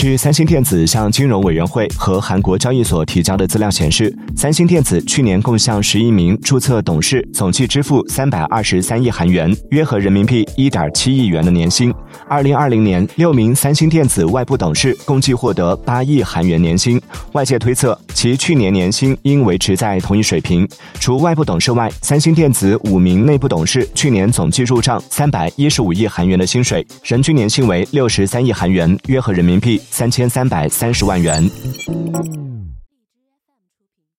据三星电子向金融委员会和韩国交易所提交的资料显示，三星电子去年共向十一名注册董事总计支付三百二十三亿韩元，约合人民币一点七亿元的年薪。二零二零年，六名三星电子外部董事共计获得八亿韩元年薪。外界推测，其去年年薪应维持在同一水平。除外部董事外，三星电子五名内部董事去年总计入账三百一十五亿韩元的薪水，人均年薪为六十三亿韩元，约合人民币三千三百三十万元。